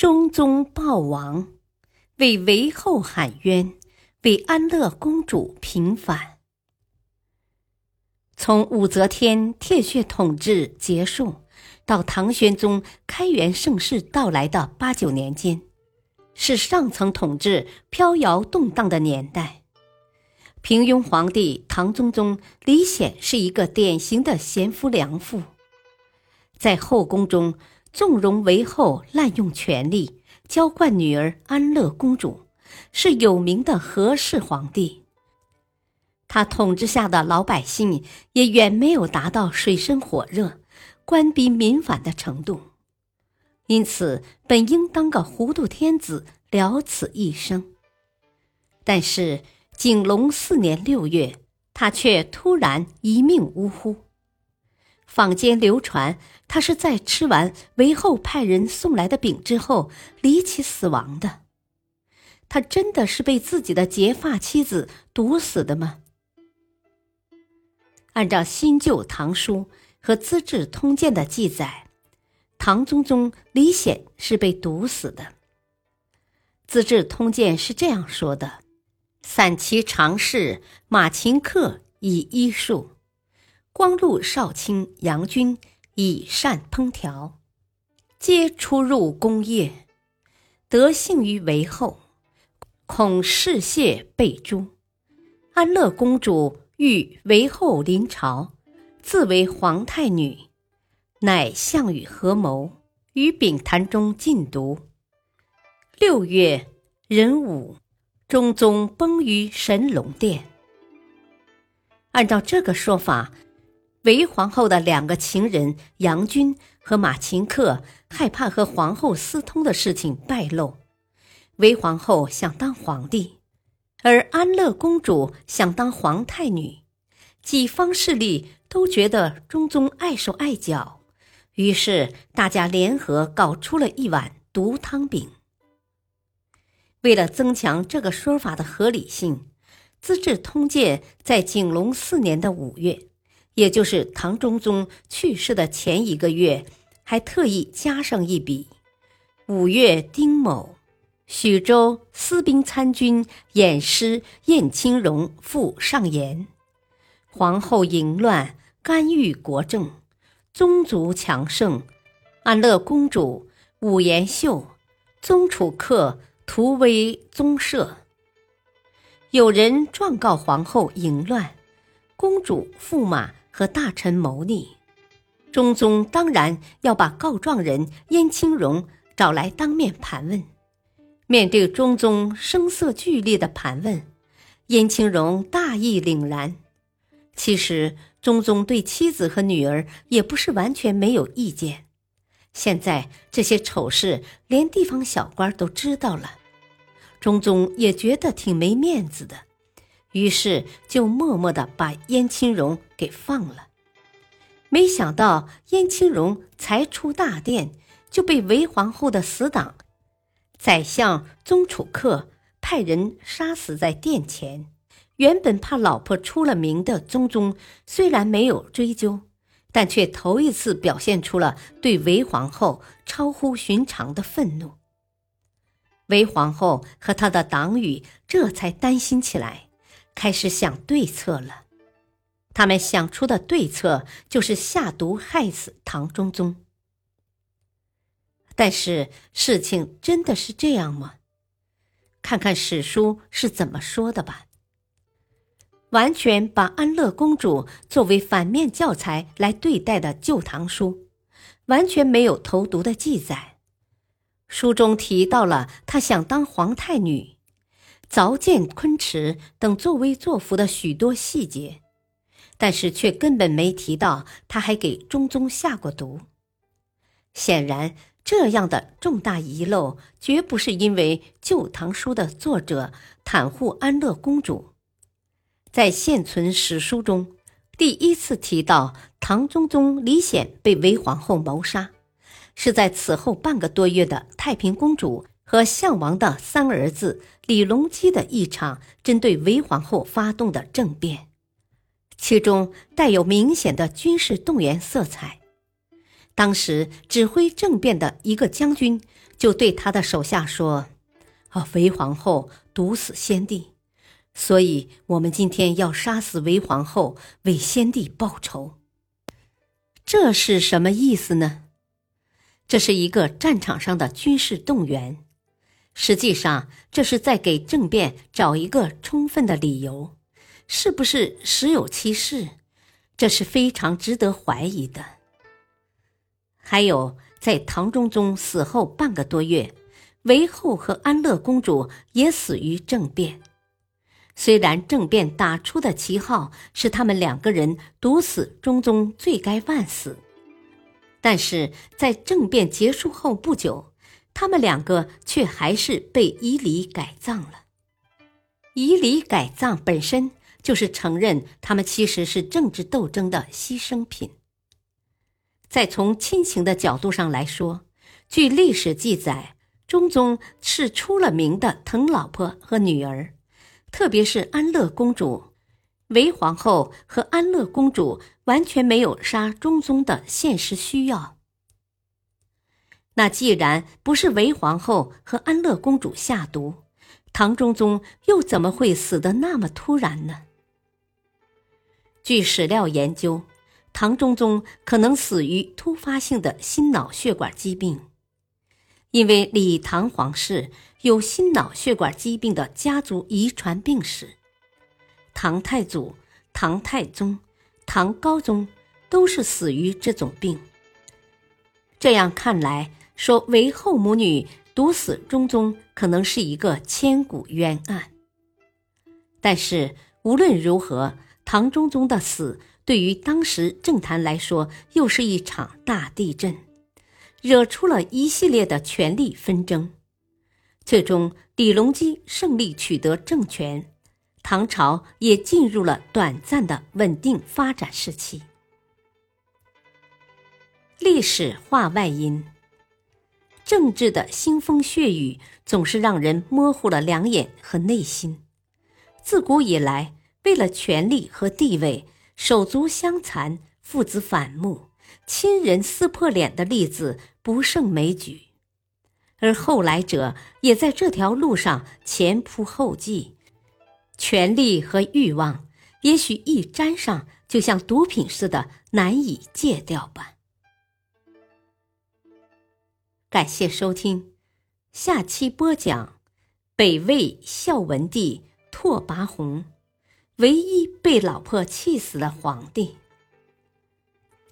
中宗暴亡，为韦后喊冤，为安乐公主平反。从武则天铁血统治结束到唐玄宗开元盛世到来的八九年间，是上层统治飘摇动荡的年代。平庸皇帝唐宗宗李显是一个典型的贤夫良妇，在后宫中。纵容韦后滥用权力，娇惯女儿安乐公主，是有名的和氏皇帝。他统治下的老百姓也远没有达到水深火热、官逼民反的程度，因此本应当个糊涂天子了此一生。但是景龙四年六月，他却突然一命呜呼。坊间流传，他是在吃完韦后派人送来的饼之后离奇死亡的。他真的是被自己的结发妻子毒死的吗？按照新旧唐书和《资治通鉴》的记载，唐宗宗李显是被毒死的。《资治通鉴》是这样说的：“散骑常侍马秦克以医术。”光禄少卿杨军以善烹调，皆出入宫业，得幸于韦后，恐事泄被诛。安乐公主欲韦后临朝，自为皇太女，乃项羽合谋，与丙坛中禁毒。六月壬午，中宗崩于神龙殿。按照这个说法。韦皇后的两个情人杨军和马琴克害怕和皇后私通的事情败露，韦皇后想当皇帝，而安乐公主想当皇太女，几方势力都觉得中宗碍手碍脚，于是大家联合搞出了一碗毒汤饼。为了增强这个说法的合理性，《资治通鉴》在景龙四年的五月。也就是唐中宗去世的前一个月，还特意加上一笔：五月丁卯，许州司兵参军偃师燕青荣赴上言，皇后淫乱，干预国政，宗族强盛，安乐公主武延秀、宗楚客图威宗社。有人状告皇后淫乱，公主驸马。和大臣谋逆，中宗当然要把告状人燕青荣找来当面盘问。面对中宗声色俱厉的盘问，燕青荣大义凛然。其实中宗对妻子和女儿也不是完全没有意见。现在这些丑事连地方小官都知道了，中宗也觉得挺没面子的。于是就默默的把燕青荣给放了。没想到燕青荣才出大殿，就被韦皇后的死党宰相宗楚客派人杀死在殿前。原本怕老婆出了名的宗宗，虽然没有追究，但却头一次表现出了对韦皇后超乎寻常的愤怒。韦皇后和他的党羽这才担心起来。开始想对策了，他们想出的对策就是下毒害死唐中宗。但是事情真的是这样吗？看看史书是怎么说的吧。完全把安乐公主作为反面教材来对待的《旧唐书》，完全没有投毒的记载。书中提到了她想当皇太女。凿建昆池等作威作福的许多细节，但是却根本没提到他还给中宗下过毒。显然，这样的重大遗漏，绝不是因为《旧唐书》的作者袒护安乐公主。在现存史书中，第一次提到唐中宗李显被韦皇后谋杀，是在此后半个多月的太平公主和项王的三儿子李隆基的一场针对韦皇后发动的政变，其中带有明显的军事动员色彩。当时指挥政变的一个将军就对他的手下说：“啊，韦皇后毒死先帝，所以我们今天要杀死韦皇后，为先帝报仇。”这是什么意思呢？这是一个战场上的军事动员，实际上这是在给政变找一个充分的理由，是不是实有其事？这是非常值得怀疑的。还有，在唐中宗死后半个多月，韦后和安乐公主也死于政变。虽然政变打出的旗号是他们两个人毒死中宗，罪该万死，但是在政变结束后不久，他们两个却还是被以礼改葬了。以礼改葬本身就是承认他们其实是政治斗争的牺牲品。再从亲情的角度上来说，据历史记载，中宗是出了名的疼老婆和女儿，特别是安乐公主。韦皇后和安乐公主完全没有杀中宗的现实需要。那既然不是韦皇后和安乐公主下毒，唐中宗又怎么会死得那么突然呢？据史料研究。唐中宗可能死于突发性的心脑血管疾病，因为李唐皇室有心脑血管疾病的家族遗传病史，唐太祖、唐太宗、唐高宗都是死于这种病。这样看来，说韦后母女毒死中宗，可能是一个千古冤案。但是无论如何，唐中宗的死。对于当时政坛来说，又是一场大地震，惹出了一系列的权力纷争。最终，李隆基胜利取得政权，唐朝也进入了短暂的稳定发展时期。历史话外音：政治的腥风血雨总是让人模糊了两眼和内心。自古以来，为了权力和地位。手足相残、父子反目、亲人撕破脸的例子不胜枚举，而后来者也在这条路上前仆后继，权力和欲望也许一沾上，就像毒品似的难以戒掉吧。感谢收听，下期播讲北魏孝文帝拓跋宏。唯一被老婆气死的皇帝。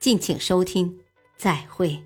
敬请收听，再会。